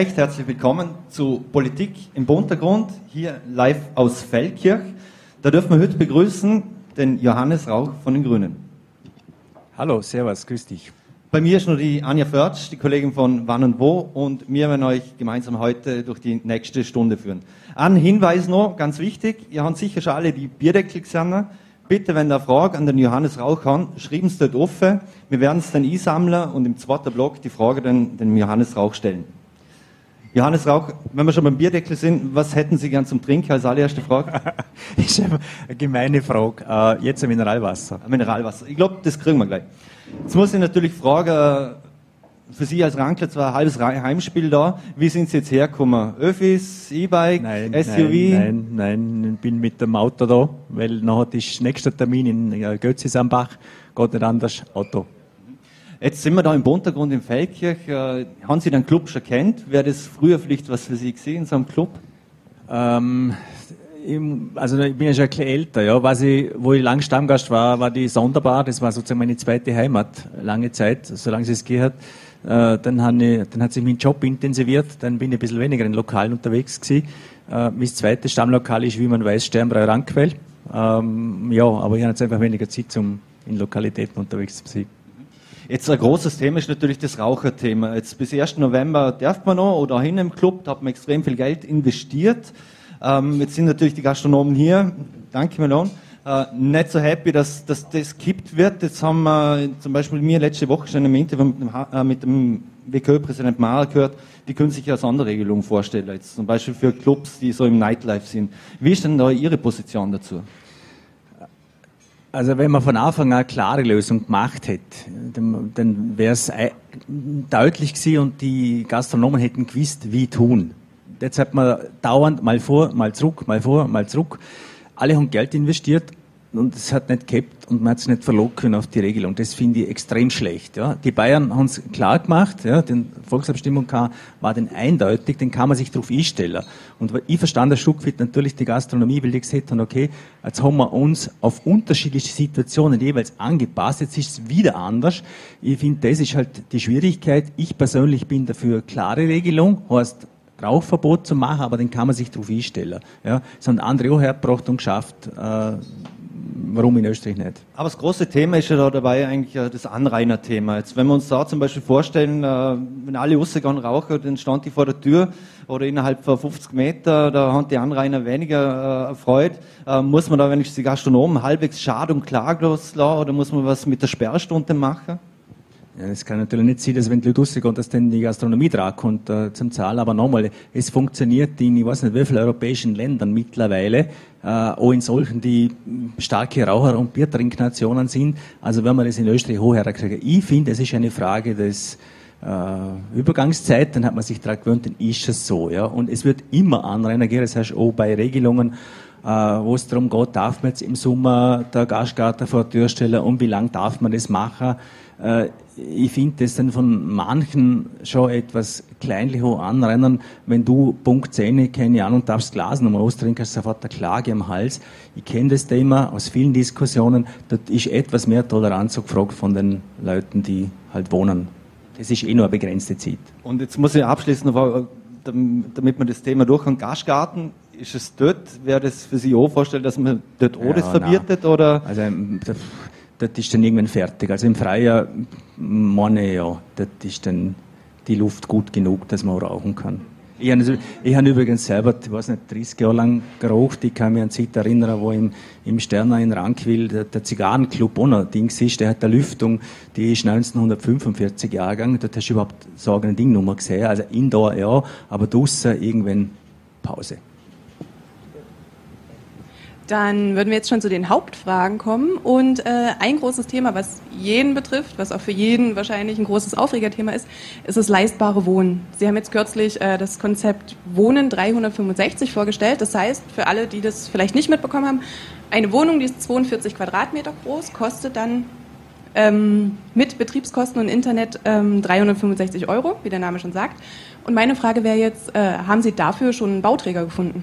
recht herzlich willkommen zu Politik im Untergrund, hier live aus Feldkirch. Da dürfen wir heute begrüßen den Johannes Rauch von den Grünen. Hallo, Servus, grüß dich. Bei mir ist nur die Anja Förtsch, die Kollegin von Wann und Wo, und wir werden euch gemeinsam heute durch die nächste Stunde führen. Ein Hinweis noch, ganz wichtig, ihr habt sicher schon alle die Bierdeckel gesehen. Bitte, wenn ihr Frage an den Johannes Rauch habt, schreiben Sie dort offen. Wir werden es dann einsammeln und im zweiten Block die Frage dann dem Johannes Rauch stellen. Johannes Rauch, wenn wir schon beim Bierdeckel sind, was hätten Sie gern zum Trinken als allererste Frage? habe eine gemeine Frage. Uh, jetzt ein Mineralwasser. Ein Mineralwasser. Ich glaube, das kriegen wir gleich. Jetzt muss ich natürlich fragen, äh, für Sie als Rankler zwar ein halbes Heimspiel da. Wie sind Sie jetzt hergekommen? Öffis, E-Bike, SUV? Nein, nein, nein, ich bin mit dem Auto da, weil nachher ist nächster Termin in äh, Götzisambach, geht nicht anders, Auto. Jetzt sind wir da im Untergrund in Feldkirch. Äh, haben Sie den Club schon kennt? Wäre das früher vielleicht was für Sie gesehen, so einem Club? Ähm, also ich bin ja schon ein bisschen älter, ja. Was ich, wo ich lang Stammgast war, war die Sonderbar. Das war sozusagen meine zweite Heimat, lange Zeit, solange es es gehört. Äh, dann, ich, dann hat sich mein Job intensiviert, dann bin ich ein bisschen weniger in Lokalen unterwegs gewesen. Äh, mein zweites Stammlokal ist, wie man weiß, Sternbrei Rankwell. Ähm, ja, aber ich habe jetzt einfach weniger Zeit, um in Lokalitäten unterwegs zu sein. Jetzt ein großes Thema ist natürlich das Raucherthema. Jetzt bis 1. November darf man noch oder hin im Club, da hat man extrem viel Geld investiert. Ähm, jetzt sind natürlich die Gastronomen hier. Danke, Melon. Äh, nicht so happy, dass, dass das kippt wird. Jetzt haben wir zum Beispiel mir letzte Woche schon im Interview mit dem, äh, mit dem WKÖ-Präsident Mahler gehört, die können sich ja Sonderregelungen vorstellen. Jetzt zum Beispiel für Clubs, die so im Nightlife sind. Wie ist denn da Ihre Position dazu? Also wenn man von Anfang an eine klare Lösung gemacht hätte, dann, wäre es deutlich gewesen und die Gastronomen hätten gewusst, wie tun. Jetzt hat man dauernd mal vor, mal zurück, mal vor, mal zurück. Alle haben Geld investiert und es hat nicht gehabt und man hat es nicht verlogen können auf die Regelung. Das finde ich extrem schlecht. Ja. Die Bayern haben es klar gemacht, ja, die Volksabstimmung war den eindeutig, den kann man sich darauf einstellen. Und ich verstand das Stück weit natürlich die Gastronomie, weil die gesagt haben, okay, jetzt haben wir uns auf unterschiedliche Situationen jeweils angepasst, jetzt ist es wieder anders. Ich finde, das ist halt die Schwierigkeit. Ich persönlich bin dafür klare Regelung, heißt Rauchverbot zu machen, aber den kann man sich darauf einstellen. Ja. Das haben andere auch hergebracht und geschafft. Äh, warum in Österreich nicht? Aber das große Thema ist ja da dabei eigentlich das Anrainerthema. Jetzt, wenn wir uns da zum Beispiel vorstellen, äh, wenn alle rausgehen rauchen, dann stand die vor der Tür oder innerhalb von 50 Meter, da haben die Anrainer weniger äh, Freude. Äh, muss man da, wenn ich die Gastronomen halbwegs schad und klaglos lassen oder muss man was mit der Sperrstunde machen? Ja, es kann natürlich nicht sein, dass wenn die Leute rausgehen, dass dann die Gastronomie drankommt äh, zum Zahlen. Aber nochmal, es funktioniert in, ich weiß nicht, wie vielen europäischen Ländern mittlerweile, äh, auch in solchen, die starke Raucher- und Biertrinknationen sind. Also wenn man das in Österreich hochher kriegen. Ich finde, es ist eine Frage des äh, Übergangszeit, dann hat man sich daran gewöhnt, dann ist es so. Ja? Und es wird immer Anrainer gehen, das heißt auch bei Regelungen, äh, wo es darum geht, darf man jetzt im Sommer der Gastgarten vor der Tür stellen und wie lange darf man das machen. Äh, ich finde das dann von manchen schon etwas kleinlich anrennen, wenn du Punkt 10, keine Ahnung, darfst Glas nochmal austrinken, hast sofort eine Klage am Hals. Ich kenne das Thema aus vielen Diskussionen, dort ist etwas mehr Toleranz gefragt von den Leuten, die halt wohnen. Das ist eh nur eine begrenzte Zeit. Und jetzt muss ich abschließend, damit man das Thema durch kann, Gastgarten, ist es dort, wäre das für Sie auch vorstellen, dass man dort auch ja, das verbietet, oder? Also, das ist dann irgendwann fertig. Also im Freien meine ja, das ist dann die Luft gut genug, dass man auch rauchen kann. Ich habe, ich habe übrigens selber, ich weiß nicht, 30 Jahre lang geraucht. Ich kann mich an Zeit erinnern, wo im, im Sterner in Rankwil der, der Zigarrenclub noch Dings ist. Der hat eine Lüftung, die ist 1945 Jahrgang. Dort hast du überhaupt so eine Dingnummer gesehen. Also indoor ja, aber draußen irgendwann Pause. Dann würden wir jetzt schon zu den Hauptfragen kommen. Und äh, ein großes Thema, was jeden betrifft, was auch für jeden wahrscheinlich ein großes Aufregerthema ist, ist das leistbare Wohnen. Sie haben jetzt kürzlich äh, das Konzept Wohnen 365 vorgestellt. Das heißt, für alle, die das vielleicht nicht mitbekommen haben, eine Wohnung, die ist 42 Quadratmeter groß, kostet dann ähm, mit Betriebskosten und Internet ähm, 365 Euro, wie der Name schon sagt. Und meine Frage wäre jetzt, äh, haben Sie dafür schon einen Bauträger gefunden?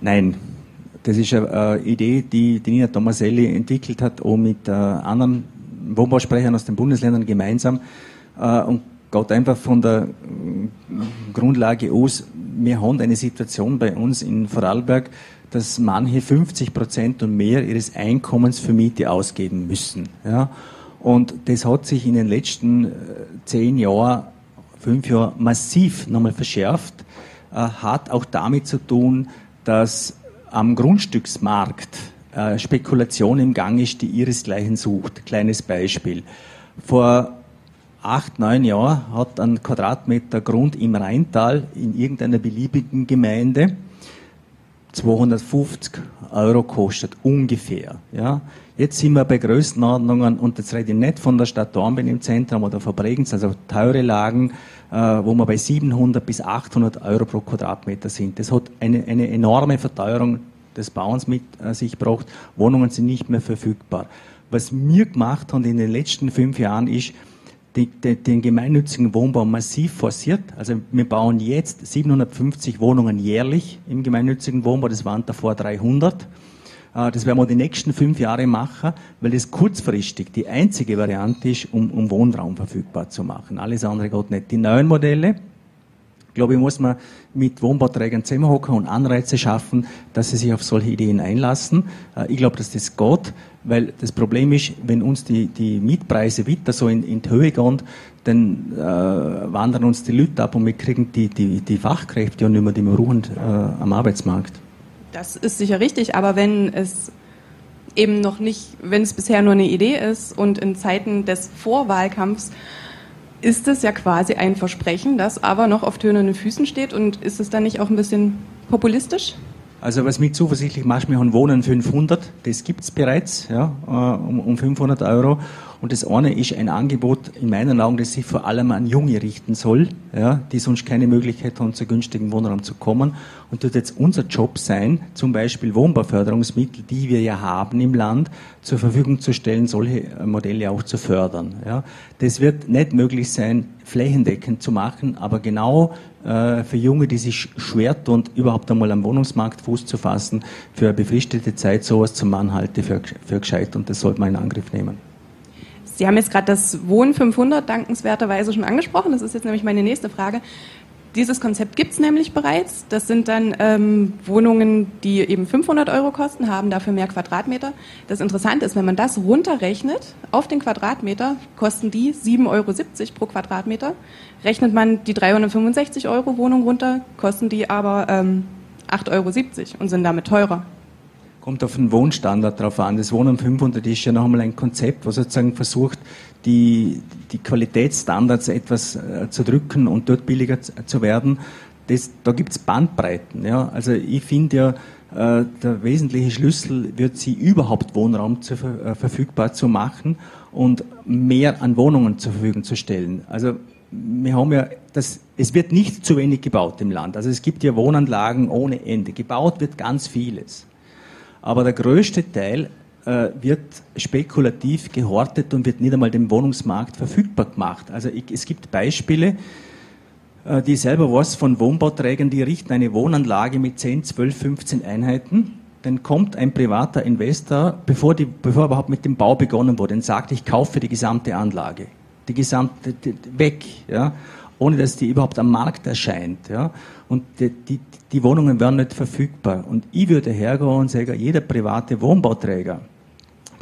Nein, das ist eine Idee, die, die Nina Tomaselli entwickelt hat, auch mit äh, anderen Wohnbausprechern aus den Bundesländern gemeinsam. Äh, und geht einfach von der äh, Grundlage aus, wir haben eine Situation bei uns in Vorarlberg, dass manche 50 Prozent und mehr ihres Einkommens für Miete ausgeben müssen. Ja? Und das hat sich in den letzten äh, zehn Jahren, fünf Jahren massiv nochmal verschärft, äh, hat auch damit zu tun, dass am Grundstücksmarkt äh, Spekulation im Gang ist, die ihresgleichen sucht. Kleines Beispiel. Vor acht, neun Jahren hat ein Quadratmeter Grund im Rheintal in irgendeiner beliebigen Gemeinde 250 Euro kostet, ungefähr. Ja. Jetzt sind wir bei Größenordnungen, und jetzt rede ich nicht von der Stadt Dornbirn im Zentrum oder von Bregenz, also teure Lagen, äh, wo wir bei 700 bis 800 Euro pro Quadratmeter sind. Das hat eine, eine enorme Verteuerung des Bauens mit äh, sich gebracht. Wohnungen sind nicht mehr verfügbar. Was wir gemacht haben in den letzten fünf Jahren ist, die, die, den gemeinnützigen Wohnbau massiv forciert. Also wir bauen jetzt 750 Wohnungen jährlich im gemeinnützigen Wohnbau, das waren davor 300. Äh, das werden wir die nächsten fünf Jahre machen, weil das kurzfristig die einzige Variante ist, um, um Wohnraum verfügbar zu machen. Alles andere geht nicht. Die neuen Modelle, glaube ich, muss man mit Wohnbauträgern zusammenhocken und Anreize schaffen, dass sie sich auf solche Ideen einlassen. Äh, ich glaube, dass das geht, weil das Problem ist, wenn uns die, die Mietpreise weiter so in, in die Höhe gehen, dann äh, wandern uns die Leute ab und wir kriegen die, die, die Fachkräfte und nicht mehr, die wir ruhen äh, am Arbeitsmarkt. Das ist sicher richtig, aber wenn es eben noch nicht, wenn es bisher nur eine Idee ist und in Zeiten des Vorwahlkampfs ist es ja quasi ein Versprechen, das aber noch auf tönernen Füßen steht und ist es dann nicht auch ein bisschen populistisch? Also was mich zuversichtlich macht, wir haben Wohnen 500, das gibt es bereits, ja, äh, um, um 500 Euro. Und das eine ist ein Angebot in meinen Augen, das sich vor allem an Junge richten soll, ja, die sonst keine Möglichkeit haben, zu günstigen Wohnraum zu kommen. Und wird jetzt unser Job sein, zum Beispiel Wohnbauförderungsmittel, die wir ja haben im Land, zur Verfügung zu stellen, solche Modelle auch zu fördern. Ja. Das wird nicht möglich sein, flächendeckend zu machen, aber genau äh, für Junge, die sich schwer tun, überhaupt einmal am Wohnungsmarkt Fuß zu fassen, für eine befristete Zeit sowas zu machen, halte für, für gescheit und das sollte man in Angriff nehmen. Sie haben jetzt gerade das Wohn 500 dankenswerterweise schon angesprochen. Das ist jetzt nämlich meine nächste Frage. Dieses Konzept gibt es nämlich bereits. Das sind dann ähm, Wohnungen, die eben 500 Euro kosten, haben dafür mehr Quadratmeter. Das Interessante ist, wenn man das runterrechnet auf den Quadratmeter, kosten die 7,70 Euro pro Quadratmeter. Rechnet man die 365 Euro Wohnung runter, kosten die aber ähm, 8,70 Euro und sind damit teurer. Kommt auf den Wohnstandard drauf an. Das Wohnen 500 ist ja nochmal ein Konzept, was sozusagen versucht, die, die Qualitätsstandards etwas äh, zu drücken und dort billiger zu werden. Das, da gibt es Bandbreiten. Ja. Also ich finde ja, äh, der wesentliche Schlüssel wird sie überhaupt Wohnraum zu, äh, verfügbar zu machen und mehr an Wohnungen zur Verfügung zu stellen. Also wir haben ja das, es wird nicht zu wenig gebaut im Land. Also es gibt ja Wohnanlagen ohne Ende. Gebaut wird ganz vieles. Aber der größte Teil äh, wird spekulativ gehortet und wird nicht einmal dem Wohnungsmarkt verfügbar gemacht. Also ich, es gibt Beispiele, äh, die selber was von Wohnbauträgern, die richten eine Wohnanlage mit 10, 12, 15 Einheiten. Dann kommt ein privater Investor, bevor, die, bevor überhaupt mit dem Bau begonnen wurde, und sagt, ich kaufe die gesamte Anlage. Die gesamte, die, weg. Ja? ohne dass die überhaupt am Markt erscheint. Ja? Und die, die, die Wohnungen werden nicht verfügbar. Und ich würde hergehen und sagen, jeder private Wohnbauträger,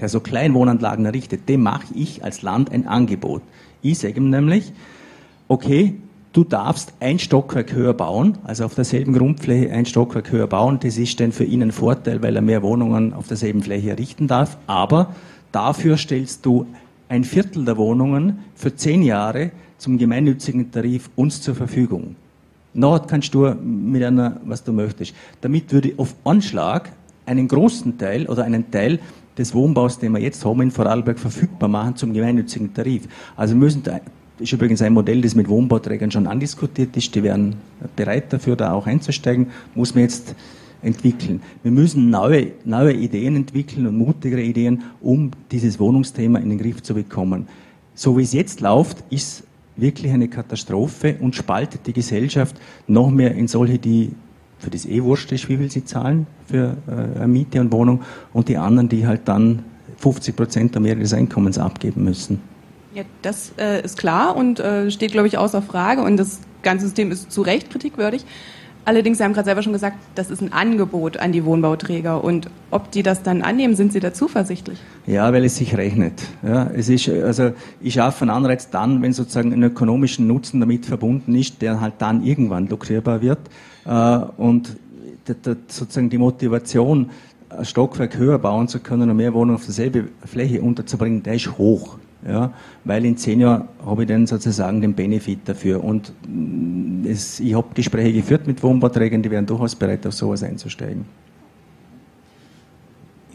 der so Kleinwohnanlagen errichtet, dem mache ich als Land ein Angebot. Ich sage ihm nämlich, okay, du darfst ein Stockwerk höher bauen, also auf derselben Grundfläche ein Stockwerk höher bauen. Das ist dann für ihn ein Vorteil, weil er mehr Wohnungen auf derselben Fläche errichten darf. Aber dafür stellst du ein Viertel der Wohnungen für zehn Jahre zum gemeinnützigen Tarif uns zur Verfügung. Nachher kannst du mit einer, was du möchtest. Damit würde auf Anschlag einen großen Teil oder einen Teil des Wohnbaus, den wir jetzt haben in Vorarlberg, verfügbar machen zum gemeinnützigen Tarif. Also müssen da, ist übrigens ein Modell, das mit Wohnbauträgern schon andiskutiert ist. Die wären bereit dafür, da auch einzusteigen. Muss man jetzt entwickeln. Wir müssen neue, neue Ideen entwickeln und mutigere Ideen, um dieses Wohnungsthema in den Griff zu bekommen. So wie es jetzt läuft, ist wirklich eine Katastrophe und spaltet die Gesellschaft noch mehr in solche, die für das eh wurscht ist, wie viel sie zahlen für äh, Miete und Wohnung und die anderen, die halt dann 50 Prozent oder mehr ihres Einkommens abgeben müssen. Ja, das äh, ist klar und äh, steht, glaube ich, außer Frage. Und das ganze System ist zu Recht kritikwürdig. Allerdings, Sie haben gerade selber schon gesagt, das ist ein Angebot an die Wohnbauträger. Und ob die das dann annehmen, sind Sie da zuversichtlich? Ja, weil es sich rechnet. Ja, es ist, also ich schaffe einen Anreiz dann, wenn sozusagen ein ökonomischen Nutzen damit verbunden ist, der halt dann irgendwann lukrierbar wird. Äh, und sozusagen die Motivation, ein Stockwerk höher bauen zu können und mehr Wohnungen auf derselben Fläche unterzubringen, der ist hoch. Ja, weil in zehn Jahren habe ich dann sozusagen den Benefit dafür. Und mm, es, ich habe Gespräche geführt mit Wohnbauträgern, die wären durchaus bereit, auf sowas einzusteigen.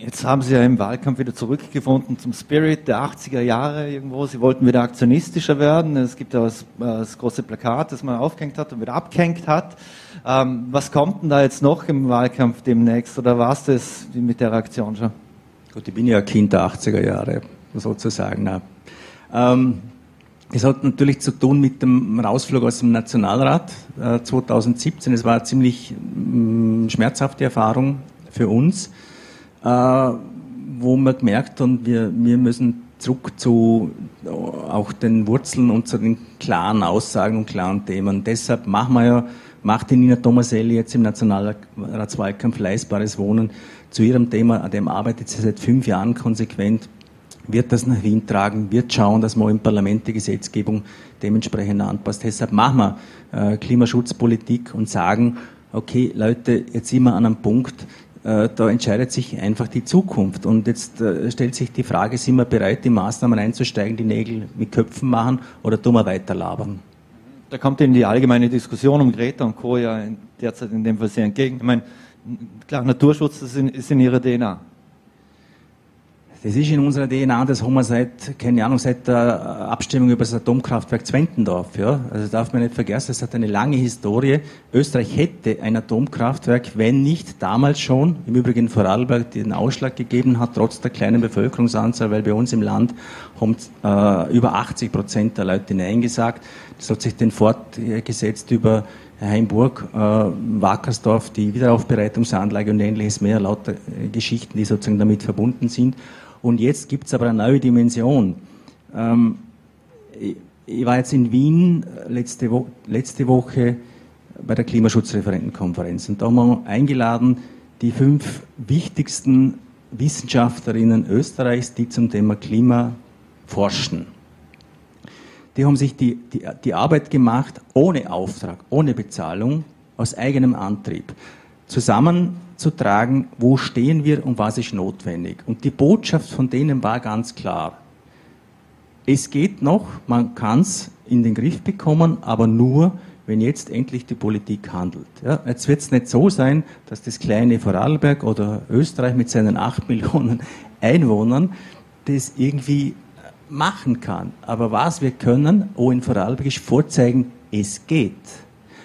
Jetzt haben Sie ja im Wahlkampf wieder zurückgefunden zum Spirit der 80er Jahre irgendwo. Sie wollten wieder aktionistischer werden. Es gibt ja das, das große Plakat, das man aufgehängt hat und wieder abgehängt hat. Ähm, was kommt denn da jetzt noch im Wahlkampf demnächst? Oder war es das mit der Reaktion schon? Gut, ich bin ja Kind der 80er Jahre, sozusagen. Ähm, das hat natürlich zu tun mit dem Rausflug aus dem Nationalrat äh, 2017. Es war eine ziemlich mm, schmerzhafte Erfahrung für uns, äh, wo man gemerkt haben, wir, wir müssen zurück zu äh, auch den Wurzeln und zu den klaren Aussagen und klaren Themen. Deshalb machen wir ja, macht die Nina Tomaselli jetzt im Nationalratswahlkampf leistbares Wohnen zu ihrem Thema, an dem arbeitet sie seit fünf Jahren konsequent wird das nach Wien tragen, wird schauen, dass man im Parlament die Gesetzgebung dementsprechend anpasst. Deshalb machen wir äh, Klimaschutzpolitik und sagen, okay, Leute, jetzt sind wir an einem Punkt, äh, da entscheidet sich einfach die Zukunft. Und jetzt äh, stellt sich die Frage, sind wir bereit, in Maßnahmen einzusteigen, die Nägel mit Köpfen machen oder tun wir weiter labern? Da kommt Ihnen die allgemeine Diskussion um Greta und Co. ja derzeit in dem Fall sehr entgegen. Ich meine, klar, Naturschutz ist in, ist in Ihrer DNA. Das ist in unserer DNA, das haben wir seit, keine Ahnung, seit der Abstimmung über das Atomkraftwerk Zwentendorf. Ja? Also darf man nicht vergessen, es hat eine lange Historie. Österreich hätte ein Atomkraftwerk, wenn nicht damals schon, im Übrigen Vorarlberg den Ausschlag gegeben hat, trotz der kleinen Bevölkerungsanzahl, weil bei uns im Land haben äh, über 80 Prozent der Leute Nein gesagt. Das hat sich dann fortgesetzt über Heimburg, äh, Wackersdorf, die Wiederaufbereitungsanlage und ähnliches mehr, lauter äh, Geschichten, die sozusagen damit verbunden sind. Und jetzt gibt es aber eine neue Dimension. Ähm, ich war jetzt in Wien äh, letzte, Wo letzte Woche bei der Klimaschutzreferentenkonferenz und da haben wir eingeladen die fünf wichtigsten Wissenschaftlerinnen Österreichs, die zum Thema Klima forschen. Die haben sich die, die, die Arbeit gemacht ohne Auftrag, ohne Bezahlung, aus eigenem Antrieb zusammenzutragen, wo stehen wir und was ist notwendig. Und die Botschaft von denen war ganz klar. Es geht noch, man kann es in den Griff bekommen, aber nur, wenn jetzt endlich die Politik handelt. Ja, jetzt wird es nicht so sein, dass das kleine Vorarlberg oder Österreich mit seinen acht Millionen Einwohnern das irgendwie machen kann. Aber was wir können, auch in Vorarlberg, ist vorzeigen, es geht.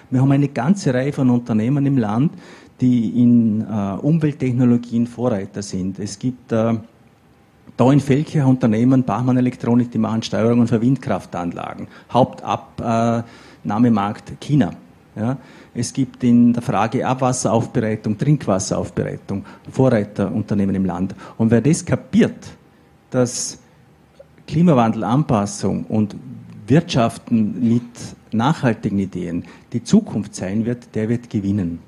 Wir haben eine ganze Reihe von Unternehmen im Land, die in äh, Umwelttechnologien Vorreiter sind. Es gibt äh, da in Felkirch Unternehmen, Bachmann Elektronik, die machen Steuerungen für Windkraftanlagen. Hauptabnahmemarkt China. Ja. Es gibt in der Frage Abwasseraufbereitung, Trinkwasseraufbereitung Vorreiterunternehmen im Land. Und wer das kapiert, dass Klimawandelanpassung und Wirtschaften mit nachhaltigen Ideen die Zukunft sein wird, der wird gewinnen.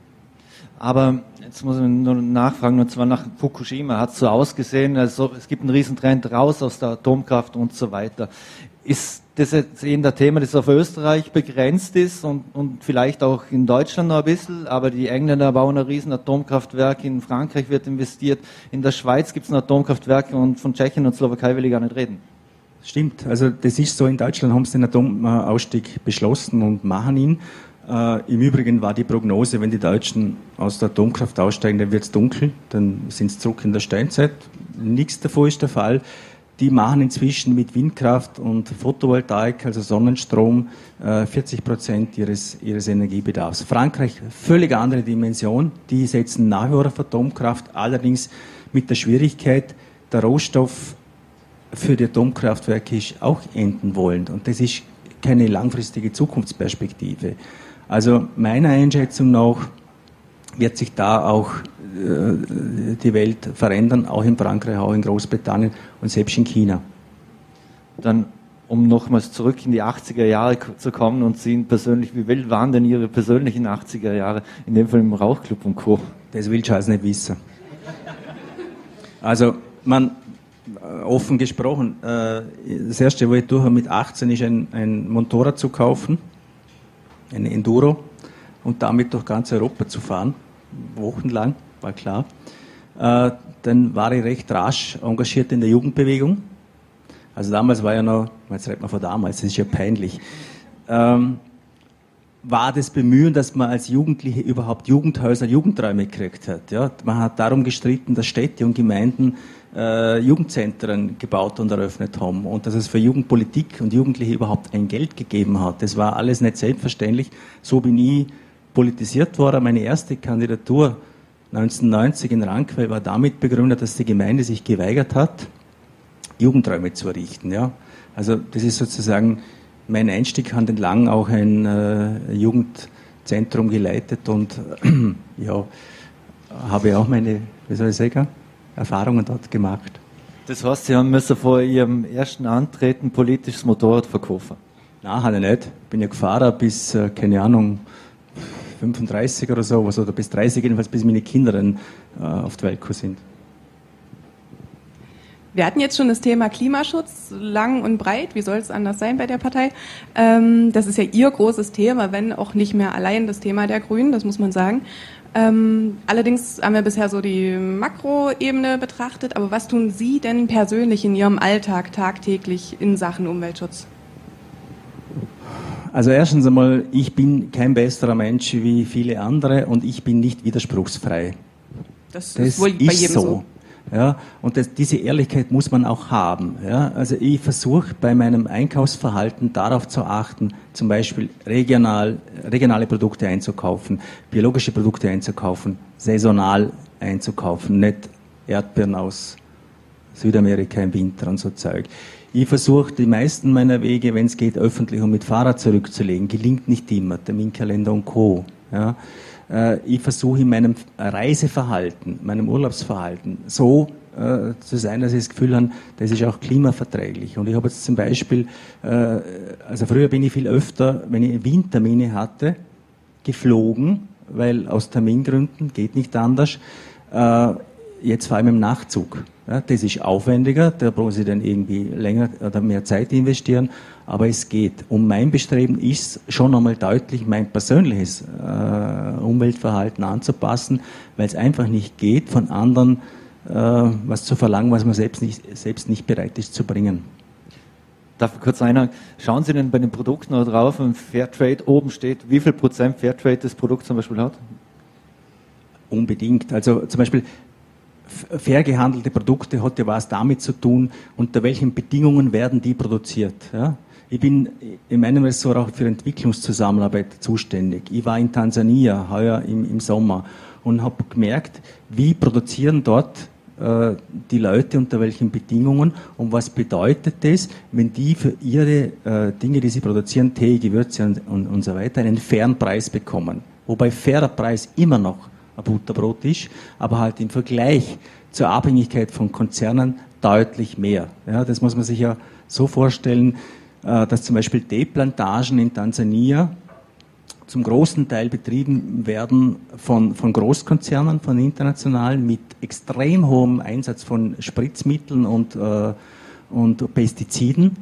Aber jetzt muss ich nur nachfragen, und zwar nach Fukushima hat es so ausgesehen, also es gibt einen Riesentrend raus aus der Atomkraft und so weiter. Ist das jetzt eben der Thema, das auf Österreich begrenzt ist und, und vielleicht auch in Deutschland noch ein bisschen, aber die Engländer bauen ein riesen Atomkraftwerk, in Frankreich wird investiert, in der Schweiz gibt es ein Atomkraftwerk und von Tschechien und Slowakei will ich gar nicht reden. Stimmt, also das ist so, in Deutschland haben sie den Atomausstieg beschlossen und machen ihn. Äh, Im Übrigen war die Prognose, wenn die Deutschen aus der Atomkraft aussteigen, dann wird es dunkel, dann sind sie zurück in der Steinzeit. Nichts davon ist der Fall. Die machen inzwischen mit Windkraft und Photovoltaik, also Sonnenstrom, äh, 40 Prozent ihres, ihres Energiebedarfs. Frankreich, völlig andere Dimension. Die setzen nach wie vor auf Atomkraft, allerdings mit der Schwierigkeit, der Rohstoff für die Atomkraftwerke ist auch enden wollen. Und das ist keine langfristige Zukunftsperspektive. Also meiner Einschätzung nach wird sich da auch äh, die Welt verändern, auch in Frankreich, auch in Großbritannien und selbst in China. Dann um nochmals zurück in die 80er Jahre zu kommen und sehen persönlich, wie wild waren denn Ihre persönlichen 80er Jahre, in dem Fall im Rauchclub und Co. Das will Charles nicht wissen. Also, man, äh, offen gesprochen, äh, das erste, was ich durch mit 18 ist ein, ein Motorrad zu kaufen, ein Enduro, und damit durch ganz Europa zu fahren, wochenlang, war klar. Äh, dann war ich recht rasch engagiert in der Jugendbewegung. Also damals war ja noch, jetzt redet man von damals, das ist ja peinlich. Ähm, war das Bemühen, dass man als Jugendliche überhaupt Jugendhäuser, Jugendräume gekriegt hat. Ja? Man hat darum gestritten, dass Städte und Gemeinden äh, Jugendzentren gebaut und eröffnet haben und dass es für Jugendpolitik und Jugendliche überhaupt ein Geld gegeben hat. Das war alles nicht selbstverständlich. So bin ich politisiert worden. Meine erste Kandidatur 1990 in Rankwell war damit begründet, dass die Gemeinde sich geweigert hat, Jugendräume zu errichten. Ja? Also das ist sozusagen mein Einstieg hat entlang auch ein äh, Jugendzentrum geleitet und ja, habe auch meine, wie soll ich sagen, Erfahrungen dort gemacht. Das heißt, Sie haben müssen vor Ihrem ersten Antreten politisches Motorrad verkaufen? Nein, habe ich nicht. Bin ja gefahren bis, äh, keine Ahnung, 35 oder so, oder bis 30 jedenfalls, bis meine Kinder dann äh, auf die Welt sind. Wir hatten jetzt schon das Thema Klimaschutz lang und breit. Wie soll es anders sein bei der Partei? Ähm, das ist ja Ihr großes Thema, wenn auch nicht mehr allein das Thema der Grünen, das muss man sagen. Ähm, allerdings haben wir bisher so die Makroebene betrachtet. Aber was tun Sie denn persönlich in Ihrem Alltag tagtäglich in Sachen Umweltschutz? Also erstens einmal, ich bin kein besserer Mensch wie viele andere und ich bin nicht widerspruchsfrei. Das, das ist wohl bei jedem so. so. Ja, und das, diese Ehrlichkeit muss man auch haben. Ja. Also ich versuche bei meinem Einkaufsverhalten darauf zu achten, zum Beispiel regional, regionale Produkte einzukaufen, biologische Produkte einzukaufen, saisonal einzukaufen, nicht Erdbeeren aus Südamerika im Winter und so Zeug. Ich versuche die meisten meiner Wege, wenn es geht, öffentlich und mit Fahrrad zurückzulegen. Gelingt nicht immer, Terminkalender und Co. Ja. Äh, ich versuche in meinem Reiseverhalten, meinem Urlaubsverhalten so äh, zu sein, dass ich das Gefühl habe, das ist auch klimaverträglich. Und ich habe jetzt zum Beispiel, äh, also früher bin ich viel öfter, wenn ich Windtermine hatte, geflogen, weil aus Termingründen geht nicht anders. Äh, jetzt vor allem im Nachzug. Ja, das ist aufwendiger, da brauchen Sie dann irgendwie länger oder mehr Zeit investieren, aber es geht. Und mein Bestreben ist schon einmal deutlich mein persönliches äh, Umweltverhalten anzupassen, weil es einfach nicht geht, von anderen äh, was zu verlangen, was man selbst nicht, selbst nicht bereit ist zu bringen. Darf ich kurz einhaken? Schauen Sie denn bei den Produkten noch drauf, wenn Fairtrade oben steht, wie viel Prozent Fairtrade das Produkt zum Beispiel hat? Unbedingt. Also zum Beispiel fair gehandelte Produkte hat ja was damit zu tun, unter welchen Bedingungen werden die produziert. Ja? Ich bin in meinem Ressort auch für Entwicklungszusammenarbeit zuständig. Ich war in Tansania heuer im, im Sommer und habe gemerkt, wie produzieren dort äh, die Leute unter welchen Bedingungen und was bedeutet das, wenn die für ihre äh, Dinge, die sie produzieren, Tee, Gewürze und, und, und so weiter, einen fairen Preis bekommen. Wobei fairer Preis immer noch Butterbrot ist, aber halt im Vergleich zur Abhängigkeit von Konzernen deutlich mehr. Ja, das muss man sich ja so vorstellen, äh, dass zum Beispiel Teeplantagen in Tansania zum großen Teil betrieben werden von, von Großkonzernen, von internationalen, mit extrem hohem Einsatz von Spritzmitteln und, äh, und Pestiziden.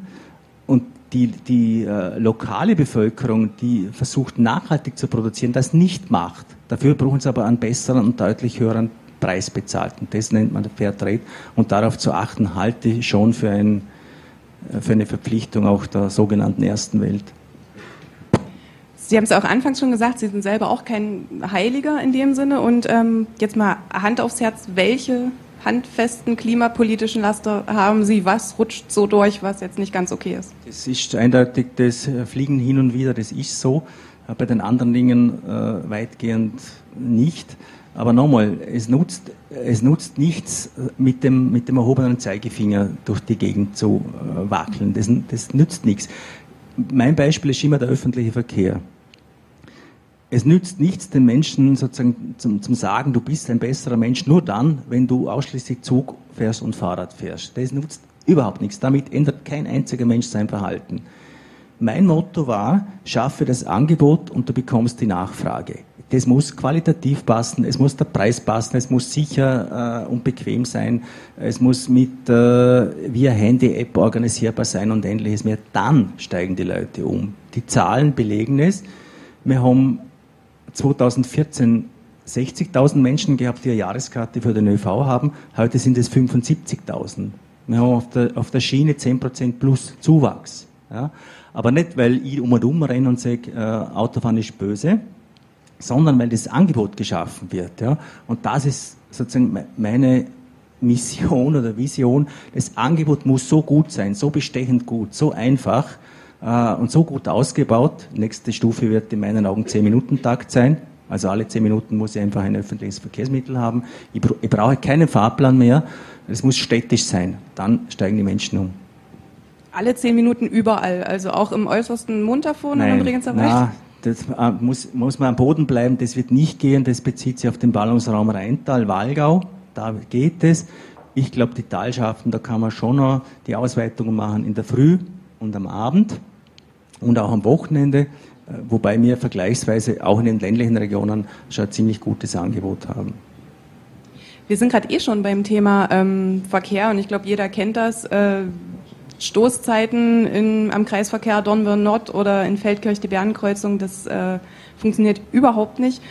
Und die, die äh, lokale Bevölkerung, die versucht nachhaltig zu produzieren, das nicht macht. Dafür brauchen sie aber einen besseren und deutlich höheren Preis bezahlt. Und das nennt man Fair Trade. Und darauf zu achten, halte ich schon für, ein, für eine Verpflichtung auch der sogenannten Ersten Welt. Sie haben es auch anfangs schon gesagt, Sie sind selber auch kein Heiliger in dem Sinne. Und ähm, jetzt mal Hand aufs Herz, welche handfesten klimapolitischen Laster haben Sie? Was rutscht so durch, was jetzt nicht ganz okay ist? Das ist eindeutig das Fliegen hin und wieder, das ist so. Äh, bei den anderen Dingen äh, weitgehend nicht. Aber nochmal, es nutzt, es nutzt nichts, mit dem, mit dem erhobenen Zeigefinger durch die Gegend zu äh, wackeln. Das, das nützt nichts. Mein Beispiel ist immer der öffentliche Verkehr. es nützt nichts, den Menschen sozusagen zum, zum Sagen, du bist ein besserer Mensch, nur dann, wenn du ausschließlich Zug fährst und Fahrrad fährst. Das nutzt überhaupt nichts. Damit ändert kein einziger Mensch sein Verhalten. Mein Motto war, schaffe das Angebot und du bekommst die Nachfrage. Das muss qualitativ passen, es muss der Preis passen, es muss sicher äh, und bequem sein, es muss mit äh, via Handy-App organisierbar sein und ähnliches mehr. Dann steigen die Leute um. Die Zahlen belegen es. Wir haben 2014 60.000 Menschen gehabt, die eine Jahreskarte für den ÖV haben. Heute sind es 75.000. Wir haben auf der, auf der Schiene 10% plus Zuwachs. Ja? Aber nicht, weil ich um und um renne und sage, äh, Autofahren ist böse, sondern weil das Angebot geschaffen wird. Ja? Und das ist sozusagen meine Mission oder Vision. Das Angebot muss so gut sein, so bestechend gut, so einfach, äh, und so gut ausgebaut. Nächste Stufe wird in meinen Augen 10-Minuten-Takt sein. Also alle 10 Minuten muss ich einfach ein öffentliches Verkehrsmittel haben. Ich, ich brauche keinen Fahrplan mehr. Es muss städtisch sein. Dann steigen die Menschen um. Alle 10 Minuten überall, also auch im äußersten Montafon Nein, in na, das äh, muss, muss man am Boden bleiben. Das wird nicht gehen. Das bezieht sich auf den Ballungsraum Rheintal, Walgau. Da geht es. Ich glaube, die Talschaften, da kann man schon noch die Ausweitungen machen in der Früh und am Abend und auch am Wochenende, äh, wobei wir vergleichsweise auch in den ländlichen Regionen schon ein ziemlich gutes Angebot haben. Wir sind gerade eh schon beim Thema ähm, Verkehr und ich glaube, jeder kennt das. Äh, Stoßzeiten in, am Kreisverkehr Dornbirn Nord oder in Feldkirch die Bernenkreuzung, das äh, funktioniert überhaupt nicht.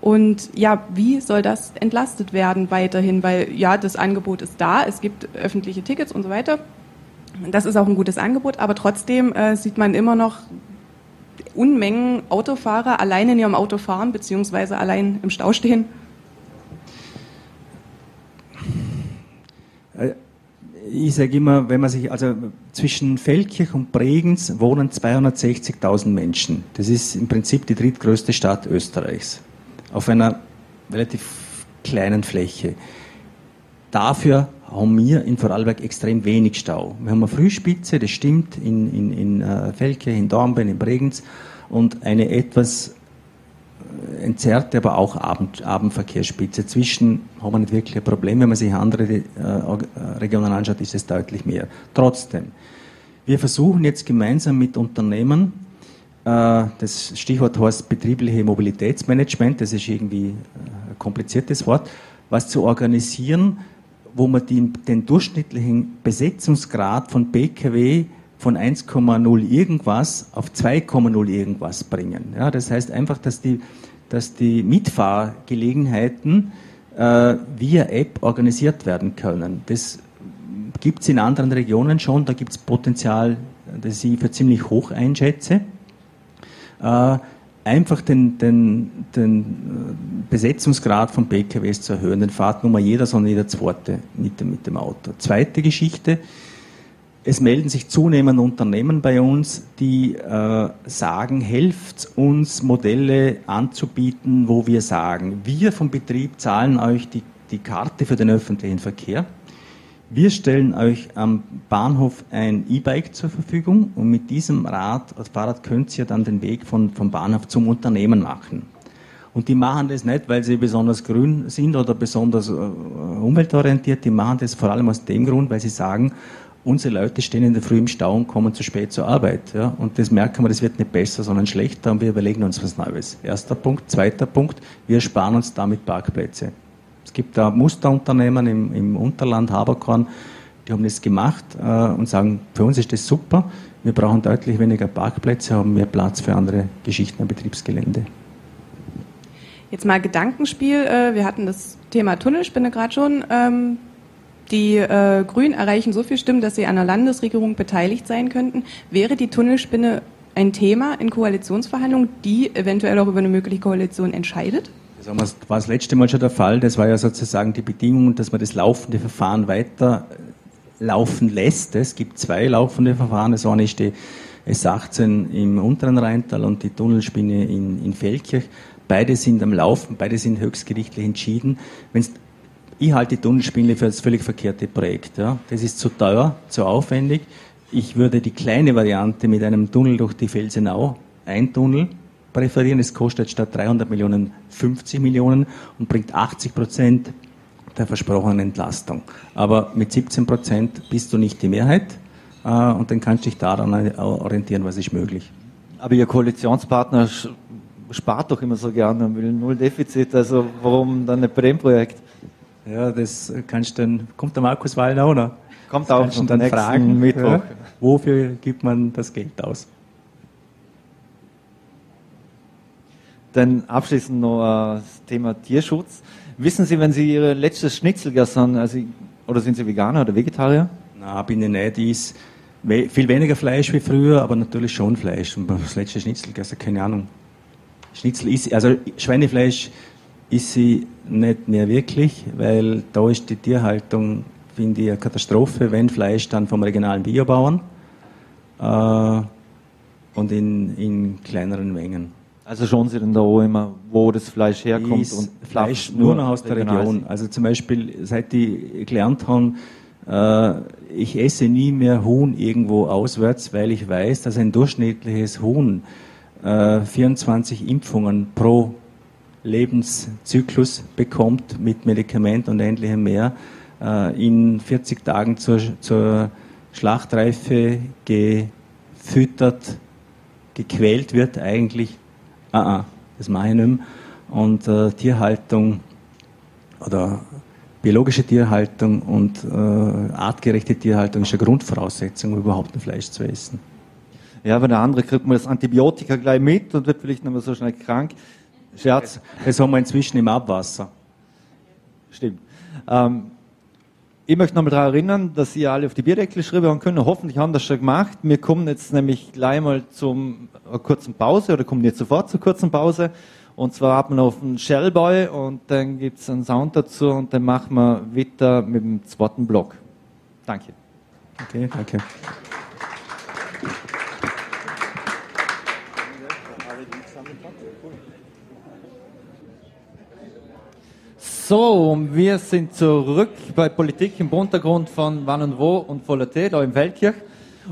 Und ja, wie soll das entlastet werden weiterhin? Weil ja, das Angebot ist da, es gibt öffentliche Tickets und so weiter. Das ist auch ein gutes Angebot, aber trotzdem äh, sieht man immer noch Unmengen Autofahrer allein in ihrem Auto fahren, beziehungsweise allein im Stau stehen. Ich sage immer, wenn man sich, also zwischen Feldkirch und Bregenz wohnen 260.000 Menschen. Das ist im Prinzip die drittgrößte Stadt Österreichs. Auf einer relativ kleinen Fläche. Dafür haben wir in Vorarlberg extrem wenig Stau. Wir haben eine Frühspitze, das stimmt, in, in, in äh, Felke, in Dornbirn, in Bregenz und eine etwas entzerrte, aber auch Abend, Abendverkehrsspitze. Zwischen haben wir nicht wirklich ein Problem. Wenn man sich andere äh, Regionen anschaut, ist es deutlich mehr. Trotzdem, wir versuchen jetzt gemeinsam mit Unternehmen, äh, das Stichwort heißt betriebliche Mobilitätsmanagement, das ist irgendwie ein kompliziertes Wort, was zu organisieren, wo wir die, den durchschnittlichen Besetzungsgrad von BKW von 1,0 irgendwas auf 2,0 irgendwas bringen. Ja, das heißt einfach, dass die, dass die Mitfahrgelegenheiten äh, via App organisiert werden können. Das gibt es in anderen Regionen schon, da gibt es Potenzial, das ich für ziemlich hoch einschätze. Äh, einfach den, den, den äh, Besetzungsgrad von PKWs zu erhöhen, den fahrt nur mal jeder, sondern jeder Zweite mit mit dem Auto. Zweite Geschichte, es melden sich zunehmend Unternehmen bei uns, die äh, sagen, helft uns Modelle anzubieten, wo wir sagen, wir vom Betrieb zahlen euch die, die Karte für den öffentlichen Verkehr wir stellen euch am Bahnhof ein E-Bike zur Verfügung und mit diesem Rad, Fahrrad könnt ihr dann den Weg von, vom Bahnhof zum Unternehmen machen. Und die machen das nicht, weil sie besonders grün sind oder besonders äh, umweltorientiert, die machen das vor allem aus dem Grund, weil sie sagen, unsere Leute stehen in der Früh im Stau und kommen zu spät zur Arbeit. Ja? Und das merken wir, das wird nicht besser, sondern schlechter und wir überlegen uns was Neues. Erster Punkt. Zweiter Punkt, wir sparen uns damit Parkplätze. Es gibt da Musterunternehmen im, im Unterland, Haberkorn, die haben das gemacht äh, und sagen, für uns ist das super, wir brauchen deutlich weniger Parkplätze, haben mehr Platz für andere Geschichten am Betriebsgelände. Jetzt mal Gedankenspiel. Äh, wir hatten das Thema Tunnelspinne gerade schon. Die äh, Grünen erreichen so viel Stimmen, dass sie an der Landesregierung beteiligt sein könnten. Wäre die Tunnelspinne ein Thema in Koalitionsverhandlungen, die eventuell auch über eine mögliche Koalition entscheidet? Das war das letzte Mal schon der Fall. Das war ja sozusagen die Bedingung, dass man das laufende Verfahren weiter laufen lässt. Es gibt zwei laufende Verfahren. Das eine ist die S18 im unteren Rheintal und die Tunnelspinne in, in Feldkirch. Beide sind am Laufen, beide sind höchstgerichtlich entschieden. Wenn's, ich halte die Tunnelspinne für das völlig verkehrte Projekt. Ja. Das ist zu teuer, zu aufwendig. Ich würde die kleine Variante mit einem Tunnel durch die Felsenau eintunneln präferieren. Es kostet statt 300 Millionen 50 Millionen und bringt 80 Prozent der versprochenen Entlastung. Aber mit 17 Prozent bist du nicht die Mehrheit äh, und dann kannst du dich daran orientieren, was ist möglich. Aber Ihr Koalitionspartner spart doch immer so gerne und will null Defizit, also warum dann nicht bei dem Projekt? Ja, das kannst dann, kommt der Markus Wallner auch noch? Kommt das auch noch dann fragen, Mittwoch. Ja, wofür gibt man das Geld aus? Dann abschließend noch äh, das Thema Tierschutz. Wissen Sie, wenn Sie Ihre letztes Schnitzel gegessen also, oder sind Sie Veganer oder Vegetarier? Na, bin ich nicht. Ich viel weniger Fleisch wie früher, aber natürlich schon Fleisch. Und das letzte Schnitzel gegessen, keine Ahnung. Schnitzel ist, also Schweinefleisch ist sie nicht mehr wirklich, weil da ist die Tierhaltung, finde ich, eine Katastrophe, wenn Fleisch dann vom regionalen Biobauern äh, und in, in kleineren Mengen. Also schauen Sie denn da auch immer, wo das Fleisch herkommt? Ist und Fleisch nur noch aus der Region. Also zum Beispiel, seit ich gelernt habe, äh, ich esse nie mehr Huhn irgendwo auswärts, weil ich weiß, dass ein durchschnittliches Huhn äh, 24 Impfungen pro Lebenszyklus bekommt mit Medikament und ähnlichem mehr, äh, in 40 Tagen zur, zur Schlachtreife gefüttert, gequält wird eigentlich ah, ah, das mache ich nicht mehr. Und äh, Tierhaltung oder biologische Tierhaltung und äh, artgerechte Tierhaltung ist eine Grundvoraussetzung, um überhaupt ein Fleisch zu essen. Ja, wenn der andere kriegt man das Antibiotika gleich mit und wird vielleicht nicht mehr so schnell krank. Scherz. Das haben wir inzwischen im Abwasser. Stimmt. Ähm, ich möchte nochmal daran erinnern, dass ihr alle auf die Bierdeckel schreiben können. Hoffentlich haben das schon gemacht. Wir kommen jetzt nämlich gleich mal zum kurzen Pause oder kommen jetzt sofort zur kurzen Pause. Und zwar hat man auf einen Shellboy und dann gibt es einen Sound dazu und dann machen wir weiter mit dem zweiten Block. Danke. Okay, danke. So, wir sind zurück bei Politik im Untergrund von Wann und Wo und Volatät, da im Feldkirch.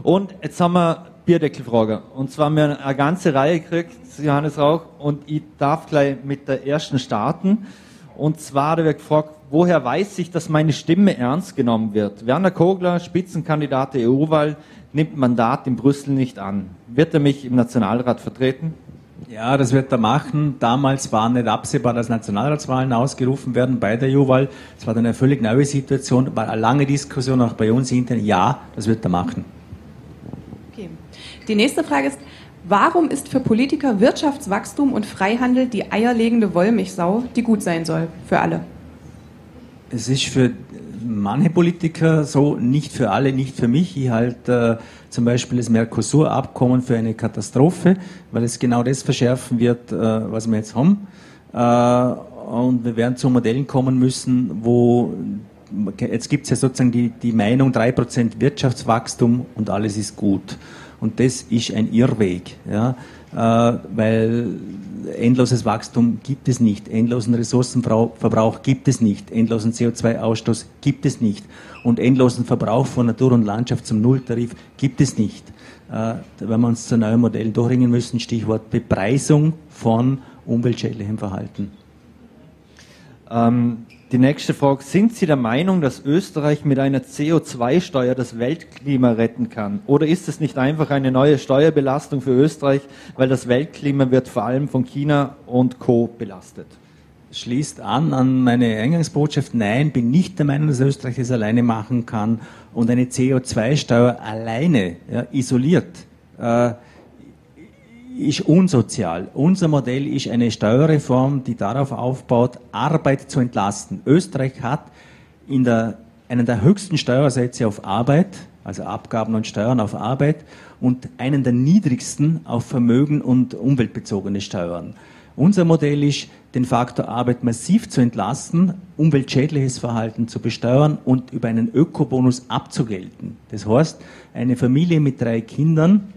Und jetzt haben wir Bierdeckelfrage. Und zwar haben wir eine ganze Reihe gekriegt, Johannes Rauch, und ich darf gleich mit der ersten starten. Und zwar da wird gefragt, woher weiß ich, dass meine Stimme ernst genommen wird? Werner Kogler, Spitzenkandidat der EU-Wahl, nimmt Mandat in Brüssel nicht an. Wird er mich im Nationalrat vertreten? Ja, das wird er machen. Damals war nicht absehbar, dass Nationalratswahlen ausgerufen werden bei der EU-Wahl. Es war dann eine völlig neue Situation, war eine lange Diskussion auch bei uns intern. Ja, das wird er machen. Okay. Die nächste Frage ist, warum ist für Politiker Wirtschaftswachstum und Freihandel die eierlegende Wollmilchsau, die gut sein soll für alle? Es ist für manche Politiker so, nicht für alle, nicht für mich. Ich halte äh, zum Beispiel das Mercosur-Abkommen für eine Katastrophe, weil es genau das verschärfen wird, äh, was wir jetzt haben. Äh, und wir werden zu Modellen kommen müssen, wo jetzt gibt es ja sozusagen die, die Meinung 3% Wirtschaftswachstum und alles ist gut. Und das ist ein Irrweg, ja, weil endloses Wachstum gibt es nicht, endlosen Ressourcenverbrauch gibt es nicht, endlosen CO2-Ausstoß gibt es nicht und endlosen Verbrauch von Natur und Landschaft zum Nulltarif gibt es nicht. Äh, wenn wir uns zu neuen Modellen durchringen müssen, Stichwort Bepreisung von umweltschädlichem Verhalten. Ähm, die nächste Frage. Sind Sie der Meinung, dass Österreich mit einer CO2-Steuer das Weltklima retten kann? Oder ist es nicht einfach eine neue Steuerbelastung für Österreich, weil das Weltklima wird vor allem von China und Co. belastet? Schließt an an meine Eingangsbotschaft. Nein, bin nicht der Meinung, dass Österreich das alleine machen kann und eine CO2-Steuer alleine ja, isoliert. Äh, ist unsozial. Unser Modell ist eine Steuerreform, die darauf aufbaut, Arbeit zu entlasten. Österreich hat in der, einen der höchsten Steuersätze auf Arbeit, also Abgaben und Steuern auf Arbeit, und einen der niedrigsten auf Vermögen und umweltbezogene Steuern. Unser Modell ist, den Faktor Arbeit massiv zu entlasten, umweltschädliches Verhalten zu besteuern und über einen Ökobonus abzugelten. Das heißt, eine Familie mit drei Kindern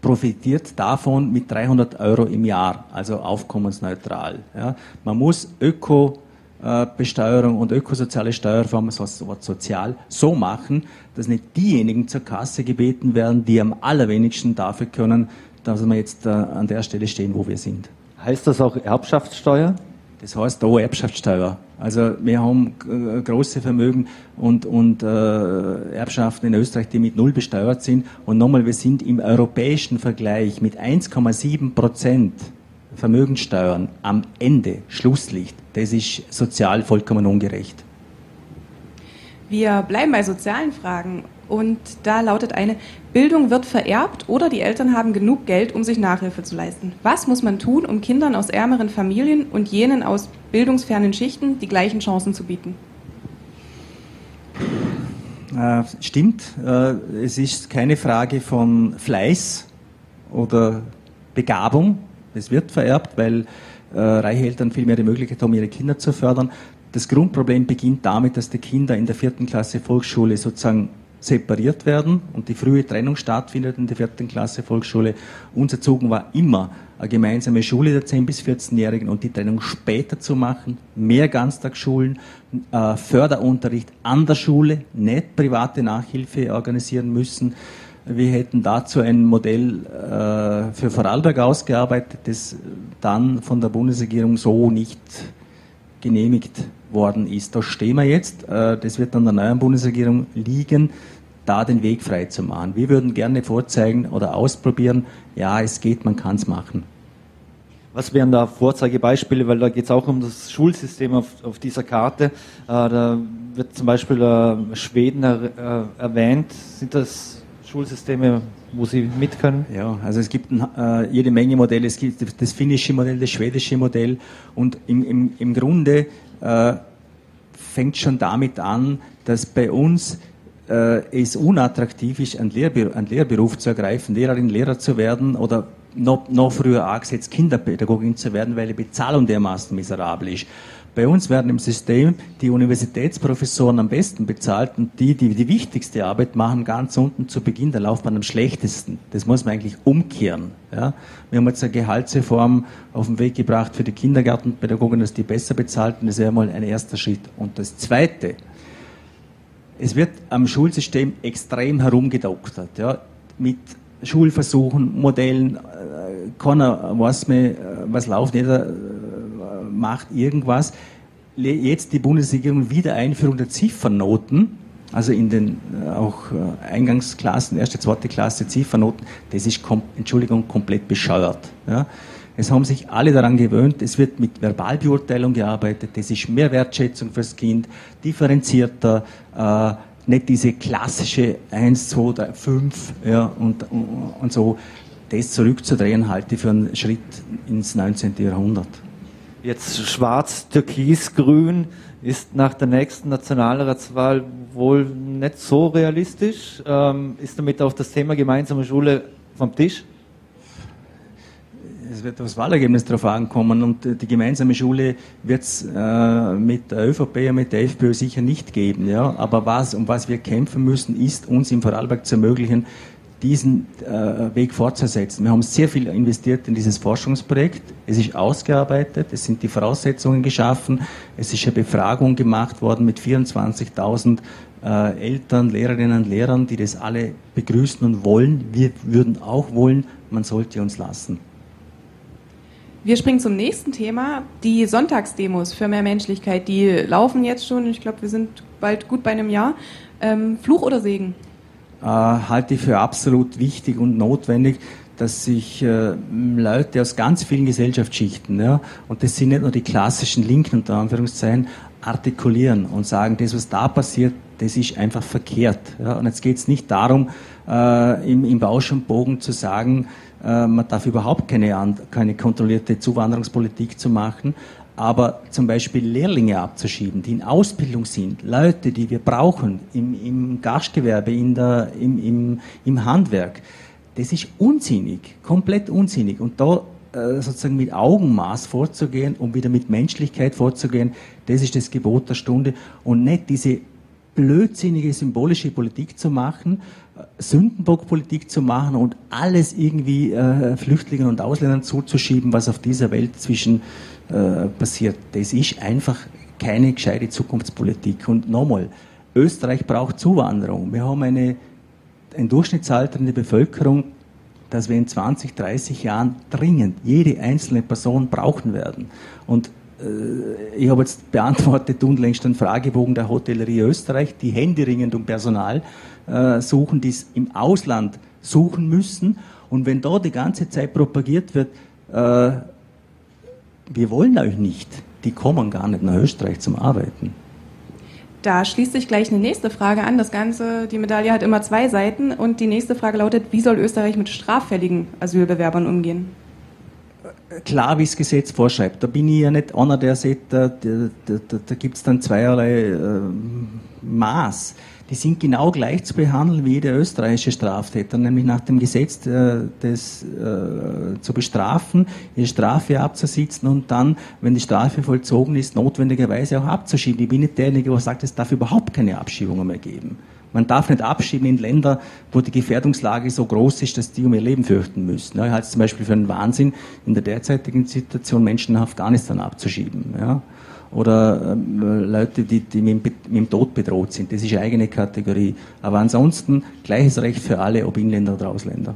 profitiert davon mit 300 Euro im Jahr, also aufkommensneutral. Ja. Man muss Öko-Besteuerung und ökosoziale Steuerformen, so sozial, so machen, dass nicht diejenigen zur Kasse gebeten werden, die am allerwenigsten dafür können, dass wir jetzt äh, an der Stelle stehen, wo wir sind. Heißt das auch Erbschaftssteuer? Das heißt auch Erbschaftssteuer. Also wir haben äh, große Vermögen und, und äh, Erbschaften in Österreich, die mit null besteuert sind. Und nochmal, wir sind im europäischen Vergleich mit 1,7 Prozent Vermögenssteuern am Ende, Schlusslicht. Das ist sozial vollkommen ungerecht. Wir bleiben bei sozialen Fragen und da lautet eine, Bildung wird vererbt oder die Eltern haben genug Geld, um sich Nachhilfe zu leisten. Was muss man tun, um Kindern aus ärmeren Familien und jenen aus bildungsfernen Schichten die gleichen Chancen zu bieten? Äh, stimmt, äh, es ist keine Frage von Fleiß oder Begabung. Es wird vererbt, weil äh, reiche Eltern viel mehr die Möglichkeit haben, ihre Kinder zu fördern. Das Grundproblem beginnt damit, dass die Kinder in der vierten Klasse Volksschule sozusagen separiert werden und die frühe Trennung stattfindet in der vierten Klasse Volksschule. Unser Zug war immer eine gemeinsame Schule der 10- bis 14-Jährigen und die Trennung später zu machen, mehr Ganztagsschulen, äh, Förderunterricht an der Schule, nicht private Nachhilfe organisieren müssen. Wir hätten dazu ein Modell äh, für Vorarlberg ausgearbeitet, das dann von der Bundesregierung so nicht genehmigt worden ist. Da stehen wir jetzt. Äh, das wird an der neuen Bundesregierung liegen, da den Weg frei zu machen. Wir würden gerne vorzeigen oder ausprobieren, ja, es geht, man kann es machen. Was wären da Vorzeigebeispiele? Weil da geht es auch um das Schulsystem auf, auf dieser Karte. Äh, da wird zum Beispiel äh, Schweden er, erwähnt. Sind das Schulsysteme, wo Sie mit können? Ja, also es gibt jede Menge Modelle. Es gibt das finnische Modell, das schwedische Modell und im, im, im Grunde äh, fängt schon damit an, dass bei uns äh, es unattraktiv ist, einen, Lehrber einen Lehrberuf zu ergreifen, Lehrerin, Lehrer zu werden oder noch, noch früher angesetzt, Kinderpädagogin zu werden, weil die Bezahlung dermaßen miserabel ist. Bei uns werden im System die Universitätsprofessoren am besten bezahlt und die, die die wichtigste Arbeit machen, ganz unten zu Beginn der Laufbahn am schlechtesten. Das muss man eigentlich umkehren. Ja? Wir haben jetzt eine Gehaltsreform auf den Weg gebracht für die Kindergartenpädagogen, dass die besser bezahlt und das wäre mal ein erster Schritt. Und das Zweite, es wird am Schulsystem extrem herumgedoktert. Ja? Mit Schulversuchen, Modellen, äh, keiner weiß mehr, äh, was läuft, jeder macht irgendwas. Jetzt die Bundesregierung Wiedereinführung der Ziffernnoten, also in den auch Eingangsklassen, erste, zweite Klasse Ziffernnoten, das ist, Entschuldigung, komplett bescheuert. Ja. Es haben sich alle daran gewöhnt, es wird mit Verbalbeurteilung gearbeitet, das ist mehr Wertschätzung fürs Kind, differenzierter, äh, nicht diese klassische 1, 2, 3, 5 ja, und, und, und so. Das zurückzudrehen, halte ich für einen Schritt ins 19. Jahrhundert. Jetzt schwarz, türkis, grün ist nach der nächsten Nationalratswahl wohl nicht so realistisch. Ähm, ist damit auch das Thema gemeinsame Schule vom Tisch? es wird aufs Wahlergebnis darauf ankommen und die gemeinsame Schule wird es äh, mit der ÖVP und mit der FPÖ sicher nicht geben. Ja? Aber was, um was wir kämpfen müssen, ist uns im Vorarlberg zu ermöglichen, diesen äh, Weg fortzusetzen. Wir haben sehr viel investiert in dieses Forschungsprojekt. Es ist ausgearbeitet, es sind die Voraussetzungen geschaffen, es ist eine Befragung gemacht worden mit 24.000 äh, Eltern, Lehrerinnen und Lehrern, die das alle begrüßen und wollen. Wir würden auch wollen, man sollte uns lassen. Wir springen zum nächsten Thema. Die Sonntagsdemos für mehr Menschlichkeit, die laufen jetzt schon. Ich glaube, wir sind bald gut bei einem Jahr. Ähm, Fluch oder Segen? Äh, halte ich für absolut wichtig und notwendig, dass sich äh, Leute aus ganz vielen Gesellschaftsschichten, ja, und das sind nicht nur die klassischen Linken unter Anführungszeichen, artikulieren und sagen, das, was da passiert, das ist einfach verkehrt. Ja. Und jetzt geht es nicht darum, äh, im, im Bausch und Bogen zu sagen, äh, man darf überhaupt keine, keine kontrollierte Zuwanderungspolitik zu machen, aber zum Beispiel Lehrlinge abzuschieben, die in Ausbildung sind, Leute, die wir brauchen im, im Gastgewerbe, in der, im, im, im Handwerk, das ist unsinnig, komplett unsinnig. Und da äh, sozusagen mit Augenmaß vorzugehen und wieder mit Menschlichkeit vorzugehen, das ist das Gebot der Stunde und nicht diese blödsinnige symbolische Politik zu machen, Sündenbockpolitik zu machen und alles irgendwie äh, Flüchtlingen und Ausländern zuzuschieben, was auf dieser Welt zwischen äh, passiert. Das ist einfach keine gescheite Zukunftspolitik. Und nochmal, Österreich braucht Zuwanderung. Wir haben eine, ein Durchschnittsalter in der Bevölkerung, dass wir in 20, 30 Jahren dringend jede einzelne Person brauchen werden. Und äh, ich habe jetzt beantwortet unlängst einen Fragebogen der Hotellerie Österreich, die händeringend um Personal äh, suchen, die es im Ausland suchen müssen. Und wenn da die ganze Zeit propagiert wird, äh, wir wollen euch nicht, die kommen gar nicht nach Österreich zum Arbeiten. Da schließt sich gleich eine nächste Frage an. Das Ganze, die Medaille hat immer zwei Seiten und die nächste Frage lautet, wie soll Österreich mit straffälligen Asylbewerbern umgehen? Klar, wie das Gesetz vorschreibt. Da bin ich ja nicht einer, der sagt, da, da, da, da gibt es dann zweierlei äh, Maß die sind genau gleich zu behandeln wie jede österreichische Straftäter, nämlich nach dem Gesetz äh, des, äh, zu bestrafen, ihre Strafe abzusitzen und dann, wenn die Strafe vollzogen ist, notwendigerweise auch abzuschieben. Ich bin nicht derjenige, der sagt, es darf überhaupt keine Abschiebungen mehr geben. Man darf nicht abschieben in Länder, wo die Gefährdungslage so groß ist, dass die um ihr Leben fürchten müssen. Ja, ich halte es zum Beispiel für einen Wahnsinn, in der derzeitigen Situation Menschen nach Afghanistan abzuschieben. Ja oder ähm, Leute, die, die mit, mit, dem Tod bedroht sind. Das ist eine eigene Kategorie. Aber ansonsten gleiches Recht für alle, ob Inländer oder Ausländer.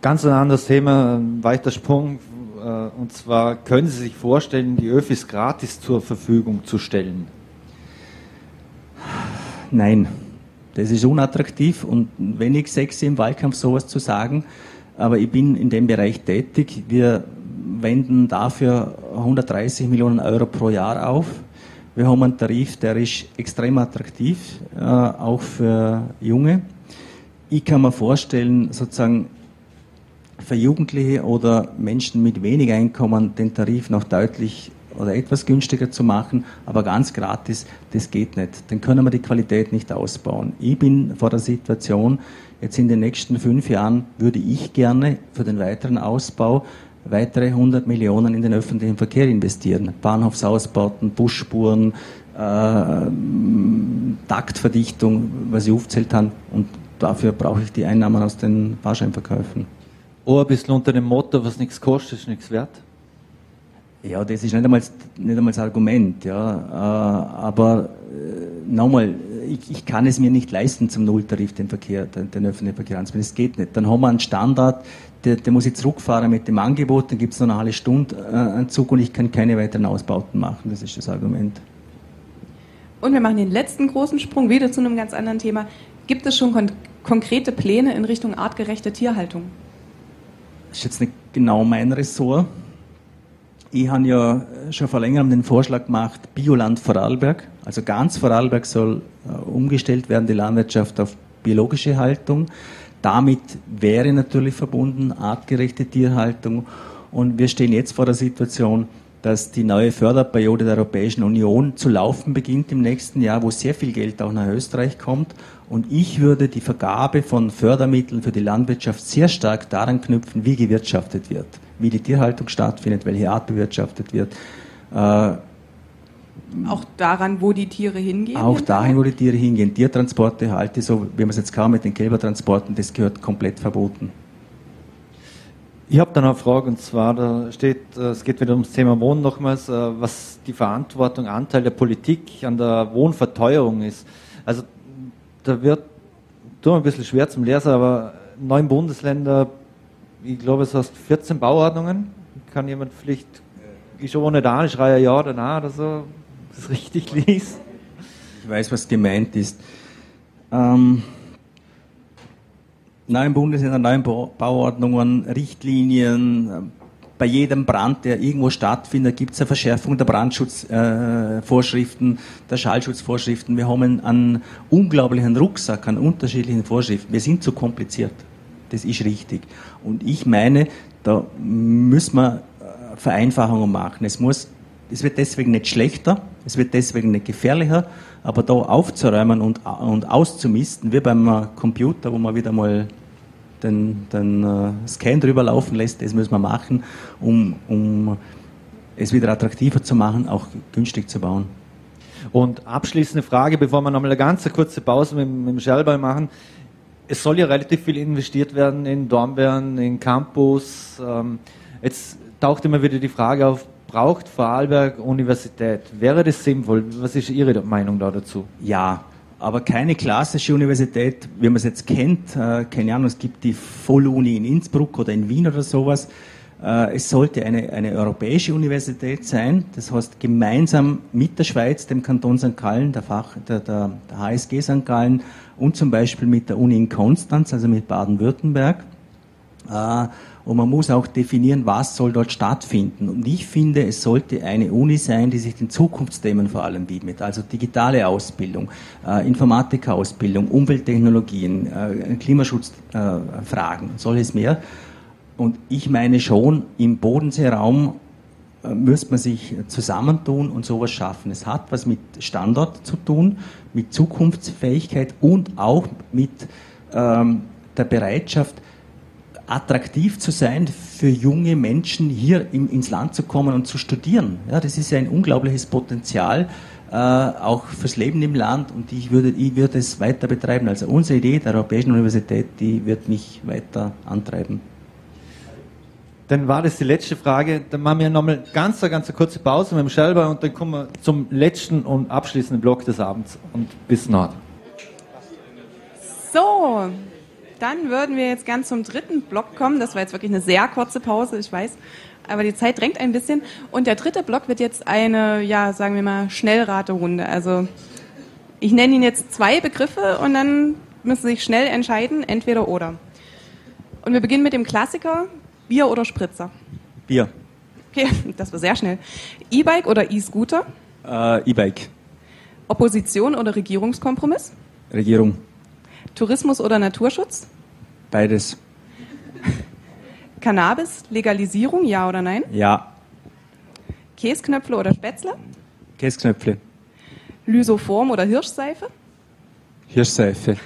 Ganz ein anderes Thema, ein weiter Sprung. Äh, und zwar können Sie sich vorstellen, die Öfis gratis zur Verfügung zu stellen? Nein, das ist unattraktiv und wenig sexy im Wahlkampf sowas zu sagen. Aber ich bin in dem Bereich tätig. Wir wenden dafür 130 Millionen Euro pro Jahr auf. Wir haben einen Tarif, der ist extrem attraktiv, äh, auch für Junge. Ich kann mir vorstellen, sozusagen für Jugendliche oder Menschen mit wenig Einkommen den Tarif noch deutlich oder etwas günstiger zu machen, aber ganz gratis, das geht nicht. Dann können wir die Qualität nicht ausbauen. Ich bin vor der Situation, jetzt in den nächsten fünf Jahren würde ich gerne für den weiteren Ausbau weitere 100 Millionen in den öffentlichen Verkehr investieren. Bahnhofsausbauten, Busspuren, äh, Taktverdichtung, was ich aufzählt habe. Und dafür brauche ich die Einnahmen aus den Fahrscheinverkäufen. Oh, ein bisschen unter dem Motto, was nichts kostet, ist nichts wert. Ja, das ist nicht einmal, nicht einmal das Argument, ja. Äh, aber äh, nochmal, ich, ich, kann es mir nicht leisten, zum Nulltarif den Verkehr, den, den öffentlichen Verkehr anzubieten. Das geht nicht. Dann haben wir einen Standard, der, der muss ich zurückfahren mit dem Angebot, dann gibt es noch eine halbe Stunde äh, einen Zug und ich kann keine weiteren Ausbauten machen. Das ist das Argument. Und wir machen den letzten großen Sprung wieder zu einem ganz anderen Thema. Gibt es schon kon konkrete Pläne in Richtung artgerechte Tierhaltung? Das ist jetzt nicht genau mein Ressort. Ich habe ja schon vor längerem den Vorschlag gemacht, Bioland Vorarlberg. Also ganz Vorarlberg soll äh, umgestellt werden, die Landwirtschaft auf biologische Haltung. Damit wäre natürlich verbunden artgerechte Tierhaltung. Und wir stehen jetzt vor der Situation, dass die neue Förderperiode der Europäischen Union zu laufen beginnt im nächsten Jahr, wo sehr viel Geld auch nach Österreich kommt. Und ich würde die Vergabe von Fördermitteln für die Landwirtschaft sehr stark daran knüpfen, wie gewirtschaftet wird, wie die Tierhaltung stattfindet, welche Art bewirtschaftet wird. Äh, auch daran, wo die Tiere hingehen? Auch dahin, wo die Tiere hingehen. Tiertransporte halte so, wie man es jetzt kam mit den Kälbertransporten, das gehört komplett verboten. Ich habe da noch eine Frage und zwar, da steht, äh, es geht wieder ums Thema Wohnen nochmals, äh, was die Verantwortung, Anteil der Politik an der Wohnverteuerung ist. Also da wird, tut mir ein bisschen schwer zum Lesen, aber neun Bundesländer, ich glaube es heißt 14 Bauordnungen, kann jemand vielleicht, ich schon nicht an, ich schreie ja oder nein oder so, das richtig liest. Ich weiß, was gemeint ist. Ähm, neuen Bundesländer, neuen Bauordnungen, Richtlinien. Bei jedem Brand, der irgendwo stattfindet, gibt es eine Verschärfung der Brandschutzvorschriften, äh, der Schallschutzvorschriften. Wir haben einen, einen unglaublichen Rucksack an unterschiedlichen Vorschriften. Wir sind zu kompliziert. Das ist richtig. Und ich meine, da müssen wir äh, Vereinfachungen machen. Es muss es wird deswegen nicht schlechter, es wird deswegen nicht gefährlicher, aber da aufzuräumen und, und auszumisten, wie beim Computer, wo man wieder mal den, den uh, Scan drüber laufen lässt, das müssen wir machen, um, um es wieder attraktiver zu machen, auch günstig zu bauen. Und abschließende Frage, bevor wir nochmal eine ganz kurze Pause mit, mit dem Schellball machen. Es soll ja relativ viel investiert werden in Dornbirn, in Campus. Ähm, jetzt taucht immer wieder die Frage auf, braucht Vorarlberg Universität. Wäre das sinnvoll? Was ist Ihre Meinung da dazu? Ja, aber keine klassische Universität, wie man es jetzt kennt. Äh, keine Ahnung, es gibt die Volluni in Innsbruck oder in Wien oder sowas. Äh, es sollte eine, eine europäische Universität sein, das heißt gemeinsam mit der Schweiz, dem Kanton St. Gallen, der, Fach, der, der, der HSG St. Gallen und zum Beispiel mit der Uni in Konstanz, also mit Baden-Württemberg. Äh, und man muss auch definieren, was soll dort stattfinden. Und ich finde, es sollte eine Uni sein, die sich den Zukunftsthemen vor allem widmet. Also digitale Ausbildung, äh, Informatikausbildung, Umwelttechnologien, äh, Klimaschutzfragen, äh, solches mehr. Und ich meine schon, im Bodenseeraum äh, müsste man sich zusammentun und sowas schaffen. Es hat was mit Standort zu tun, mit Zukunftsfähigkeit und auch mit ähm, der Bereitschaft, attraktiv zu sein für junge Menschen, hier in, ins Land zu kommen und zu studieren. Ja, das ist ja ein unglaubliches Potenzial, äh, auch fürs Leben im Land und ich würde, ich würde es weiter betreiben. Also unsere Idee der Europäischen Universität, die wird mich weiter antreiben. Dann war das die letzte Frage. Dann machen wir nochmal ganz, ganz eine kurze Pause mit dem Schelber und dann kommen wir zum letzten und abschließenden Block des Abends und bis nachher. So, dann würden wir jetzt ganz zum dritten Block kommen. Das war jetzt wirklich eine sehr kurze Pause, ich weiß. Aber die Zeit drängt ein bisschen. Und der dritte Block wird jetzt eine, ja, sagen wir mal, Schnellraterunde. Also ich nenne Ihnen jetzt zwei Begriffe und dann müssen Sie sich schnell entscheiden, entweder oder. Und wir beginnen mit dem Klassiker, Bier oder Spritzer? Bier. Okay, das war sehr schnell. E-Bike oder E-Scooter? Äh, E-Bike. Opposition oder Regierungskompromiss? Regierung. Tourismus oder Naturschutz? Beides. Cannabis, Legalisierung, ja oder nein? Ja. Käsknöpfle oder Spätzle? Käsknöpfle. Lysoform oder Hirschseife? Hirschseife.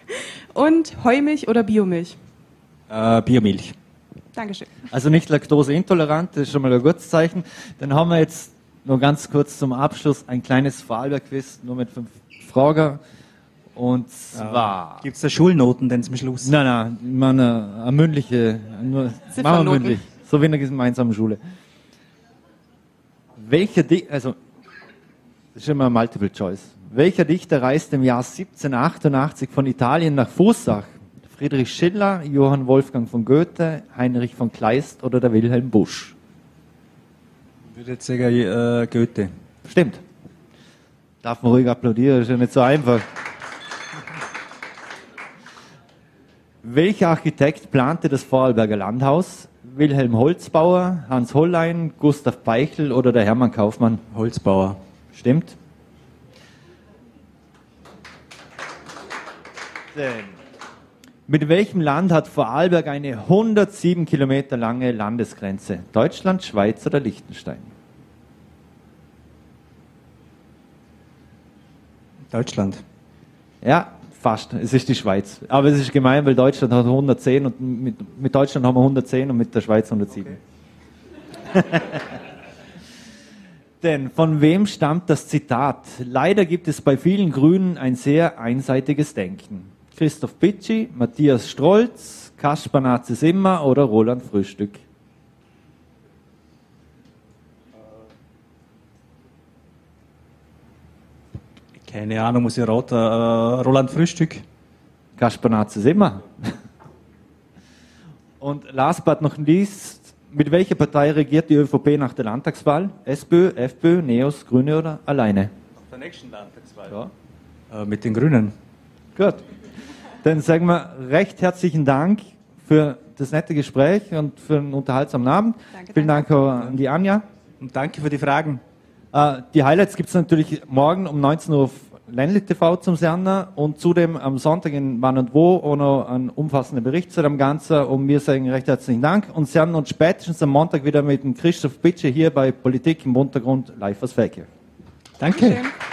Und Heumilch oder Biomilch? Äh, Biomilch. Dankeschön. Also nicht laktoseintolerant, das ist schon mal ein gutes Zeichen. Dann haben wir jetzt nur ganz kurz zum Abschluss ein kleines Vorarlberg-Quiz, nur mit fünf Fragen. Und zwar. Gibt es da Schulnoten denn zum Schluss? Nein, nein, ich meine, eine mündliche, nur, machen wir mündlich. So wie in der gemeinsamen Schule. Welcher Dichter, also, das ist immer Multiple Choice. Welcher Dichter reiste im Jahr 1788 von Italien nach Fußach? Friedrich Schiller, Johann Wolfgang von Goethe, Heinrich von Kleist oder der Wilhelm Busch? Ich würde jetzt sagen äh, Goethe. Stimmt. Darf man ruhig applaudieren, ist ja nicht so einfach. Welcher Architekt plante das Vorarlberger Landhaus? Wilhelm Holzbauer, Hans Hollein, Gustav Beichel oder der Hermann Kaufmann? Holzbauer. Stimmt. Mit welchem Land hat Vorarlberg eine 107 Kilometer lange Landesgrenze? Deutschland, Schweiz oder Liechtenstein? Deutschland. Ja, Fast, es ist die Schweiz. Aber es ist gemein, weil Deutschland hat 110 und mit, mit Deutschland haben wir 110 und mit der Schweiz 107. Okay. Denn von wem stammt das Zitat? Leider gibt es bei vielen Grünen ein sehr einseitiges Denken. Christoph Pitschi, Matthias Strolz, Kaspar Nazis Immer oder Roland Frühstück? Keine Ahnung, muss ich raten. Äh, Roland Frühstück. Kaspernaze immer. Und last but not least, mit welcher Partei regiert die ÖVP nach der Landtagswahl? SPÖ, FPÖ, NEOS, Grüne oder alleine? Nach der nächsten Landtagswahl? Ja. Äh, mit den Grünen. Gut. Dann sagen wir recht herzlichen Dank für das nette Gespräch und für einen unterhaltsamen Abend. Danke, Vielen danke. Dank an die Anja. Und danke für die Fragen. Äh, die Highlights gibt es natürlich morgen um 19 Uhr auf Ländli TV zum Sender und zudem am Sonntag in Wann und Wo auch noch ein umfassender Bericht zu dem Ganzen. Und wir sagen recht herzlichen Dank und sehen uns spätestens am Montag wieder mit dem Christoph Bitsche hier bei Politik im Untergrund live aus Feldkirch. Danke. Dankeschön.